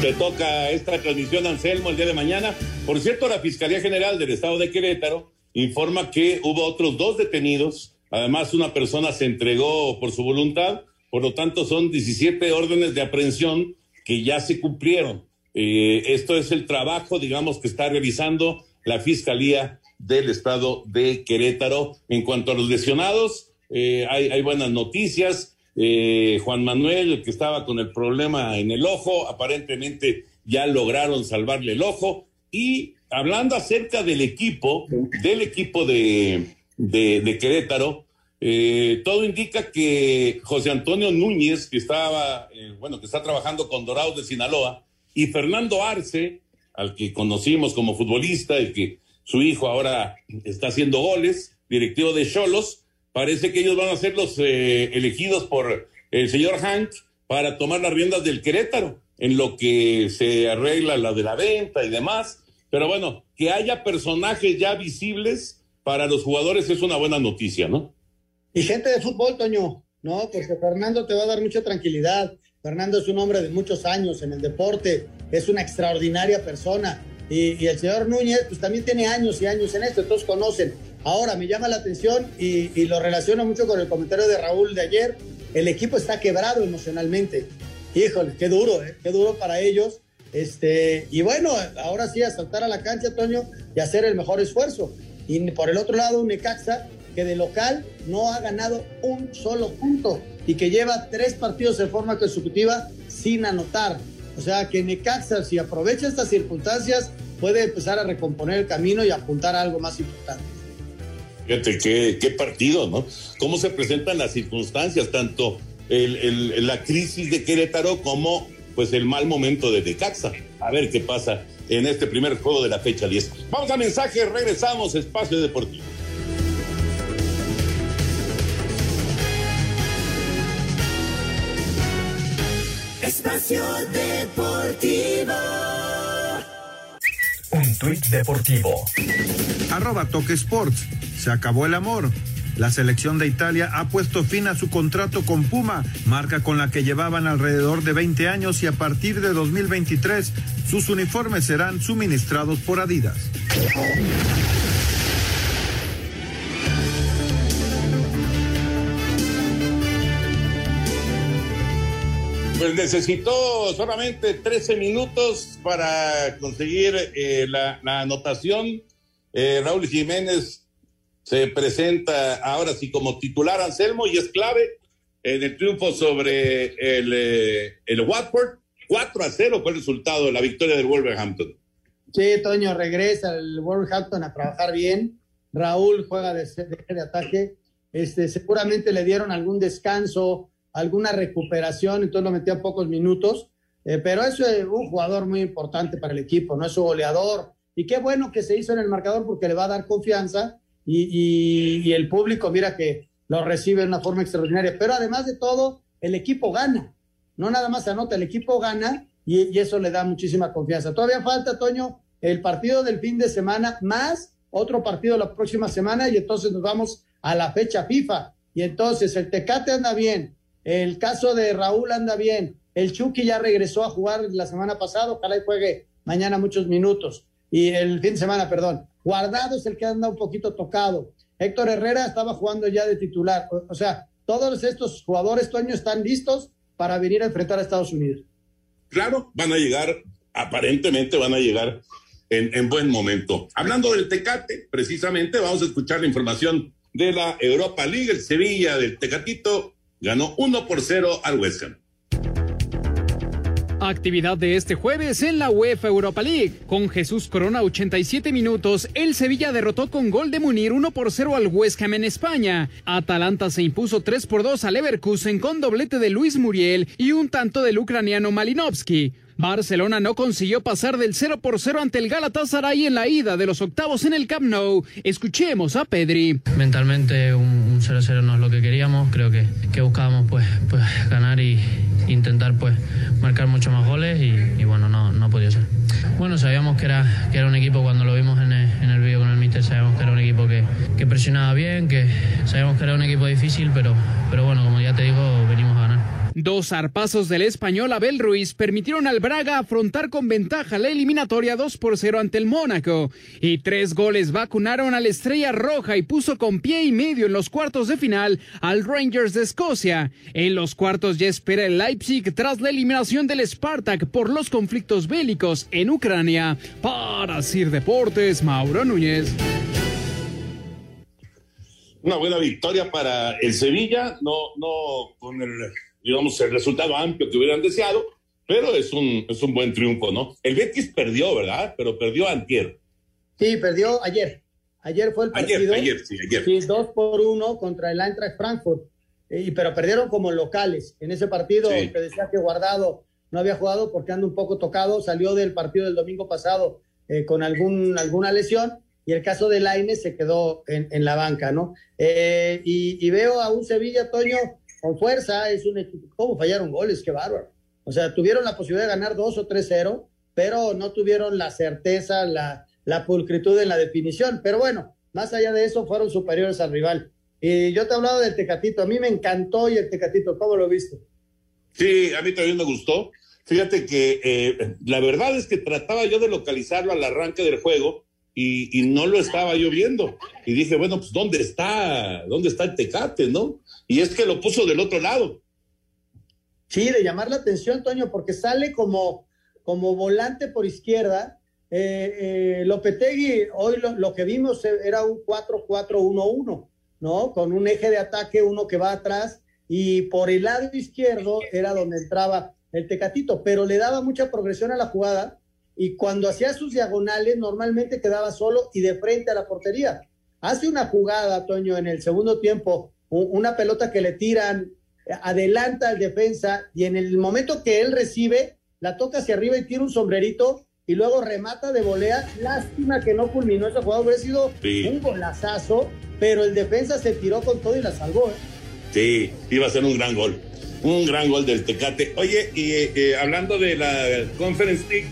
Te toca esta transmisión, Anselmo, el día de mañana. Por cierto, la Fiscalía General del Estado de Querétaro informa que hubo otros dos detenidos. Además, una persona se entregó por su voluntad. Por lo tanto, son 17 órdenes de aprehensión que ya se cumplieron. Eh, esto es el trabajo, digamos, que está realizando la Fiscalía del Estado de Querétaro. En cuanto a los lesionados, eh, hay, buenas noticias. Eh, Juan Manuel, que estaba con el problema en el ojo, aparentemente ya lograron salvarle el ojo. Y hablando acerca del equipo, del equipo de, de, Querétaro, eh, todo indica que José Antonio Núñez, que estaba, bueno, que está trabajando con Dorados de Sinaloa, y Fernando Arce, al que conocimos como futbolista y que su hijo ahora está haciendo goles, directivo de Cholos, Parece que ellos van a ser los eh, elegidos por el señor Hank para tomar las riendas del Querétaro, en lo que se arregla la de la venta y demás. Pero bueno, que haya personajes ya visibles para los jugadores es una buena noticia, ¿no? Y gente de fútbol, Toño, ¿no? Porque Fernando te va a dar mucha tranquilidad. Fernando es un hombre de muchos años en el deporte, es una extraordinaria persona. Y, y el señor Núñez, pues también tiene años y años en esto, todos conocen. Ahora, me llama la atención y, lo relaciono mucho con el comentario de Raúl de ayer. El equipo está quebrado emocionalmente. Híjole, qué duro, ¿eh? qué duro para ellos. Este, y bueno, ahora sí, a saltar a la cancha, Toño, y hacer el mejor esfuerzo. Y por el otro lado, Necaxa que de local no ha ganado un solo punto y que lleva tres partidos de forma consecutiva sin anotar. O sea que Necaxa, si aprovecha estas circunstancias, puede empezar a recomponer el camino y apuntar a algo más importante. Fíjate qué, partido, ¿no? Cómo se presentan las circunstancias, tanto la crisis de Querétaro como pues el mal momento de Decaxa. A ver qué pasa en este primer juego de la fecha 10. Vamos a mensaje, regresamos, Espacio Deportivo. Espacio Deportivo. Un tuit deportivo. Arroba Toque Sports se acabó el amor. La selección de Italia ha puesto fin a su contrato con Puma, marca con la que llevaban alrededor de 20 años y a partir de 2023 sus uniformes serán suministrados por Adidas. Pues necesitó solamente 13 minutos para conseguir eh, la, anotación. Eh, Raúl Jiménez se presenta ahora sí como titular Anselmo y es clave en el triunfo sobre el, eh, el Watford. 4 a 0 fue el resultado de la victoria del Wolverhampton. Sí, Toño regresa el Wolverhampton a trabajar bien. Raúl juega de, de, ataque, este, seguramente le dieron algún descanso, alguna recuperación, entonces lo metía pocos minutos, eh, pero es eh, un jugador muy importante para el equipo, no es un goleador, y qué bueno que se hizo en el marcador porque le va a dar confianza y, y, el público, mira que lo recibe de una forma extraordinaria, pero además de todo, el equipo gana, no nada más anota, el equipo gana y, y eso le da muchísima confianza. Todavía falta, Toño, el partido del fin de semana más otro partido la próxima semana y entonces nos vamos a la fecha FIFA. Y entonces el Tecate anda bien, el caso de Raúl anda bien, el Chucky ya regresó a jugar la semana pasada, ojalá y juegue mañana muchos minutos. Y el fin de semana, perdón. Guardado es el que anda un poquito tocado. Héctor Herrera estaba jugando ya de titular. O, sea, todos estos jugadores, Toño, están listos para venir a enfrentar a Estados Unidos. Claro, van a llegar, aparentemente van a llegar en, en, buen momento. Hablando del Tecate, precisamente vamos a escuchar la información de la Europa League. El Sevilla del Tecatito ganó 1 por 0 al West Ham. Actividad de este jueves en la UEFA Europa League. Con Jesús Corona 87 minutos, el Sevilla derrotó con gol de Munir 1 por 0 al West Ham en España. Atalanta se impuso 3 por 2 al Leverkusen con doblete de Luis Muriel y un tanto del ucraniano Malinovsky. Barcelona no consiguió pasar del 0 por 0 ante el Galatasaray en la ida de los octavos en el Camp Nou. Escuchemos a Pedri. Mentalmente un 0-0 no es lo que queríamos, creo que, que buscábamos pues, pues ganar y intentar pues marcar muchos más goles y, y, bueno, no, no ha podido ser. Bueno, sabíamos que era, que era un equipo cuando lo vimos en el, en el vídeo con el míster, sabíamos que era un equipo que, que presionaba bien, que sabíamos que era un equipo difícil, pero, pero bueno, como ya te digo, venimos a ganar. Dos zarpazos del español Abel Ruiz permitieron al Braga afrontar con ventaja la eliminatoria 2 por 0 ante el Mónaco. Y tres goles vacunaron a la Estrella Roja y puso con pie y medio en los cuartos de final al Rangers de Escocia. En los cuartos ya espera el Leipzig tras la eliminación del Spartak por los conflictos bélicos en Ucrania. Para Sir Deportes, Mauro Núñez. Una buena victoria para el Sevilla, no, no con el digamos, el resultado amplio que hubieran deseado, pero es un, es un buen triunfo, ¿no? El Betis perdió, ¿verdad? Pero perdió antier. Sí, perdió ayer. Ayer fue el partido. Ayer, ayer sí, ayer. Sí, dos por uno contra el Eintracht Frankfurt. Y, pero perdieron como locales. En ese partido sí. que decía que Guardado no había jugado porque anda un poco tocado, salió del partido del domingo pasado eh, con algún, alguna lesión y el caso de Laine se quedó en, en la banca, ¿no? Eh, y, y, veo a un Sevilla, Toño, con fuerza, es un equipo. ¿Cómo fallaron goles? Qué bárbaro. O sea, tuvieron la posibilidad de ganar 2 o 3-0, pero no tuvieron la certeza, la, la pulcritud en la definición. Pero bueno, más allá de eso, fueron superiores al rival. Y yo te he hablado del Tecatito, a mí me encantó y el Tecatito, ¿cómo lo viste? Sí, a mí también me gustó. Fíjate que eh, la verdad es que trataba yo de localizarlo al arranque del juego y, y, no lo estaba yo viendo. Y dije, bueno, pues ¿dónde está? ¿Dónde está el Tecate, no? Y es que lo puso del otro lado. Sí, de llamar la atención, Toño, porque sale como, como volante por izquierda. Eh, eh, Lopetegui, hoy lo, lo, que vimos era un 4-4-1-1, ¿no? Con un eje de ataque, uno que va atrás, y por el lado izquierdo era donde entraba el Tecatito, pero le daba mucha progresión a la jugada y cuando hacía sus diagonales normalmente quedaba solo y de frente a la portería. Hace una jugada, Toño, en el segundo tiempo, una pelota que le tiran, adelanta al defensa y en el momento que él recibe, la toca hacia arriba y tira un sombrerito y luego remata de volea. Lástima que no culminó esa jugada, hubiera sido sí. un golazazo, pero el defensa se tiró con todo y la salvó. ¿eh? Sí, iba a ser un gran gol. Un gran gol del Tecate. Oye, y eh, hablando de la Conference League,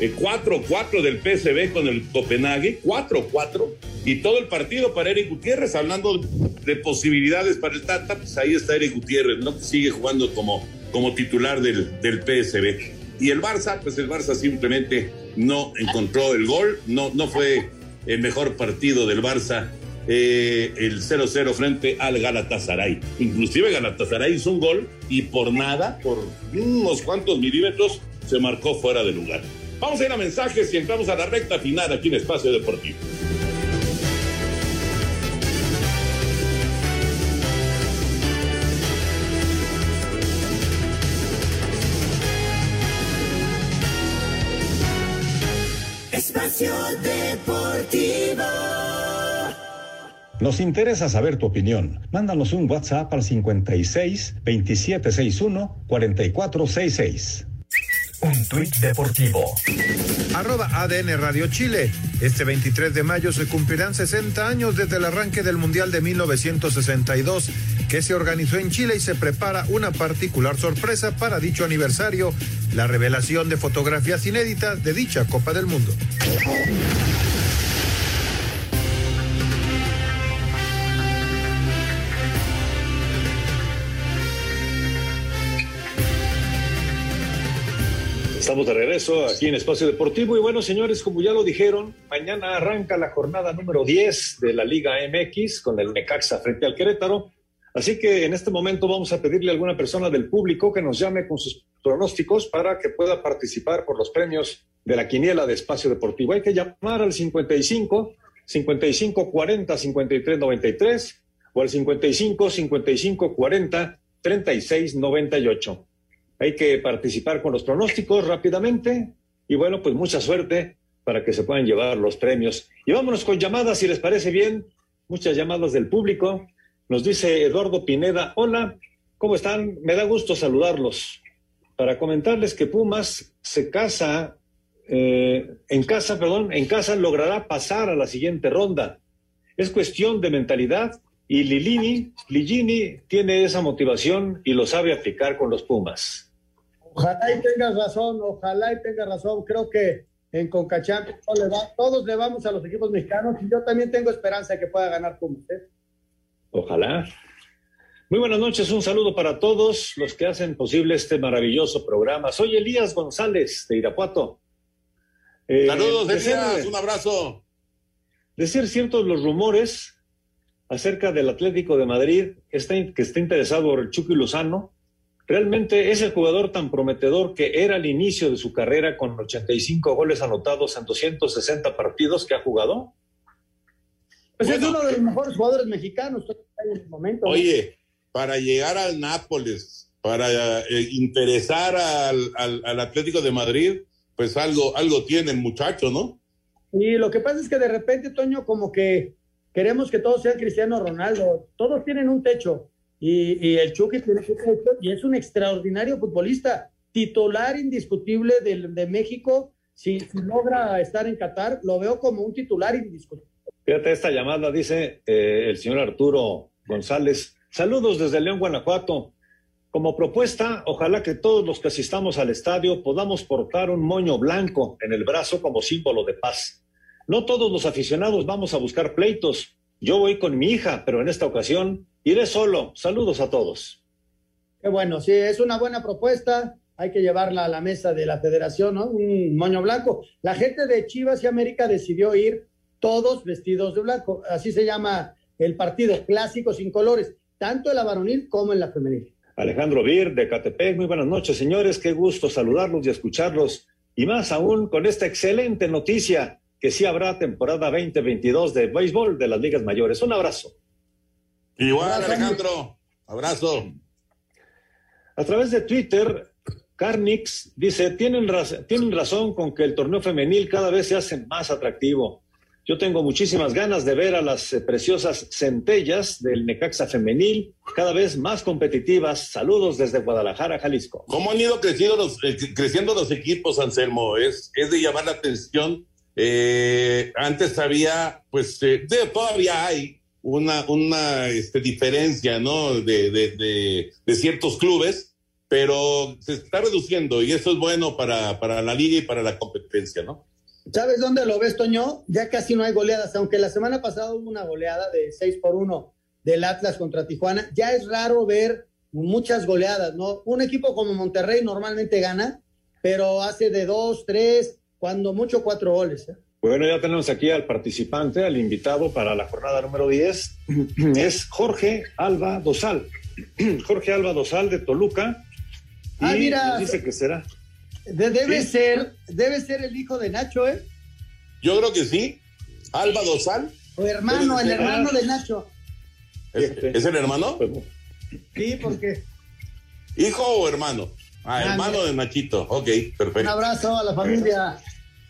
4-4 eh, del PSB con el Copenhague, 4-4, y todo el partido para Eric Gutiérrez, hablando de posibilidades para el Tata, pues ahí está Eric Gutiérrez, ¿no? Que sigue jugando como, como titular del, del PSB. Y el Barça, pues el Barça simplemente no encontró el gol, no, no fue el mejor partido del Barça, eh, el 0-0 frente al Galatasaray. Inclusive Galatasaray hizo un gol y por nada, por unos cuantos milímetros, se marcó fuera de lugar. Vamos a ir a mensajes y entramos a la recta final aquí en Espacio Deportivo. Espacio Deportivo. Nos interesa saber tu opinión. Mándanos un WhatsApp al 56 2761 4466. Un tuit deportivo. Arroba ADN Radio Chile. Este 23 de mayo se cumplirán 60 años desde el arranque del Mundial de 1962 que se organizó en Chile y se prepara una particular sorpresa para dicho aniversario, la revelación de fotografías inéditas de dicha Copa del Mundo. Estamos de regreso aquí en Espacio Deportivo y bueno, señores, como ya lo dijeron, mañana arranca la jornada número 10 de la Liga MX con el Necaxa frente al Querétaro. Así que en este momento vamos a pedirle a alguna persona del público que nos llame con sus pronósticos para que pueda participar por los premios de la quiniela de Espacio Deportivo. Hay que llamar al 55 55 40 53 93 o al 55 55 40 36 98. Hay que participar con los pronósticos rápidamente y bueno, pues mucha suerte para que se puedan llevar los premios. Y vámonos con llamadas, si les parece bien. Muchas llamadas del público. Nos dice Eduardo Pineda, hola, ¿cómo están? Me da gusto saludarlos. Para comentarles que Pumas se casa, eh, en casa, perdón, en casa logrará pasar a la siguiente ronda. Es cuestión de mentalidad y Lilini, Ligini tiene esa motivación y lo sabe aplicar con los Pumas. Ojalá y tengas razón, ojalá y tengas razón. Creo que en Concacham todos le vamos a los equipos mexicanos y yo también tengo esperanza de que pueda ganar Pumas. ¿eh? Ojalá. Muy buenas noches, un saludo para todos los que hacen posible este maravilloso programa. Soy Elías González de Irapuato. Eh, Saludos, Elías, un abrazo. De ser ciertos los rumores acerca del Atlético de Madrid, está, que está interesado por el Chucky Lozano, realmente es el jugador tan prometedor que era al inicio de su carrera con 85 goles anotados en 260 partidos que ha jugado. Pues es uno de los mejores jugadores mexicanos en el momento. ¿no? Oye, para llegar al Nápoles, para eh, interesar al, al- al Atlético de Madrid, pues algo, algo tiene el muchacho, ¿no? Y lo que pasa es que de repente, Toño, como que queremos que todos sean Cristiano Ronaldo. Todos tienen un techo. Y, y el Chucky tiene techo y es un extraordinario futbolista, titular indiscutible del- de, México. Si, si logra estar en Qatar, lo veo como un titular indiscutible. Fíjate, esta llamada dice eh, el señor Arturo González. Saludos desde León, Guanajuato. Como propuesta, ojalá que todos los que asistamos al estadio podamos portar un moño blanco en el brazo como símbolo de paz. No todos los aficionados vamos a buscar pleitos. Yo voy con mi hija, pero en esta ocasión iré solo. Saludos a todos. Qué bueno, sí, es una buena propuesta. Hay que llevarla a la mesa de la federación, ¿no? Un moño blanco. La gente de Chivas y América decidió ir todos vestidos de blanco. Así se llama el partido clásico sin colores, tanto en la varonil como en la femenil. Alejandro Vir de Catepec, muy buenas noches, señores. Qué gusto saludarlos y escucharlos. Y más aún con esta excelente noticia que sí habrá temporada 2022 de béisbol de las ligas mayores. Un abrazo. Igual, Alejandro. Abrazo. A través de Twitter, Carnix dice, tienen, raz- tienen razón con que el torneo femenil cada vez se hace más atractivo. Yo tengo muchísimas ganas de ver a las eh, preciosas centellas del Necaxa femenil cada vez más competitivas. Saludos desde Guadalajara, Jalisco. ¿Cómo han ido creciendo los, eh, creciendo los equipos, Anselmo? Es, es de llamar la atención. Eh, antes había, pues, eh, todavía hay una, este, diferencia, ¿no? De, ciertos clubes, pero se está reduciendo y eso es bueno para, la liga y para la competencia, ¿no? ¿Sabes dónde lo ves, Toño? Ya casi no hay goleadas, aunque la semana pasada hubo una goleada de 6 por 1 del Atlas contra Tijuana. Ya es raro ver muchas goleadas, ¿no? Un equipo como Monterrey normalmente gana, pero hace de 2, 3, cuando mucho 4 goles. ¿eh? Bueno, ya tenemos aquí al participante, al invitado para la jornada número 10. Es Jorge Alba Dosal. Jorge Alba Dosal de Toluca. Y Ah, mira. dice que será. De- debe Sí. ser, debe ser el hijo de Nacho, ¿eh? Yo creo que sí. Alba Dosal. O hermano, el hermano de Nacho. ¿Es, ¿es el hermano? Sí, porque ¿Hijo o hermano? Ah, hermano de Nachito. Ok, un perfecto. abrazo a la familia.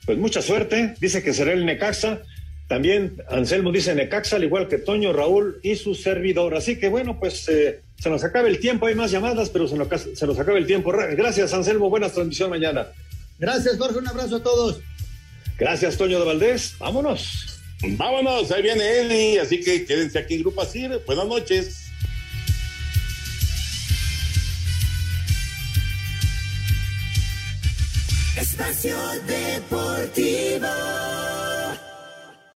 Pues mucha suerte. Dice que será el Necaxa. También Anselmo dice Necaxa, al igual que Toño, Raúl y su servidor. Así que bueno, pues eh, se nos acaba el tiempo, hay más llamadas, pero se nos, se nos acaba el tiempo. Gracias, Anselmo, buena transmisión mañana. Gracias, Jorge, un abrazo a todos. Gracias, Toño de Valdés. Vámonos. Vámonos, ahí viene Eli, así que quédense aquí en Grupo Asir. Buenas noches. Espacio Deportivo.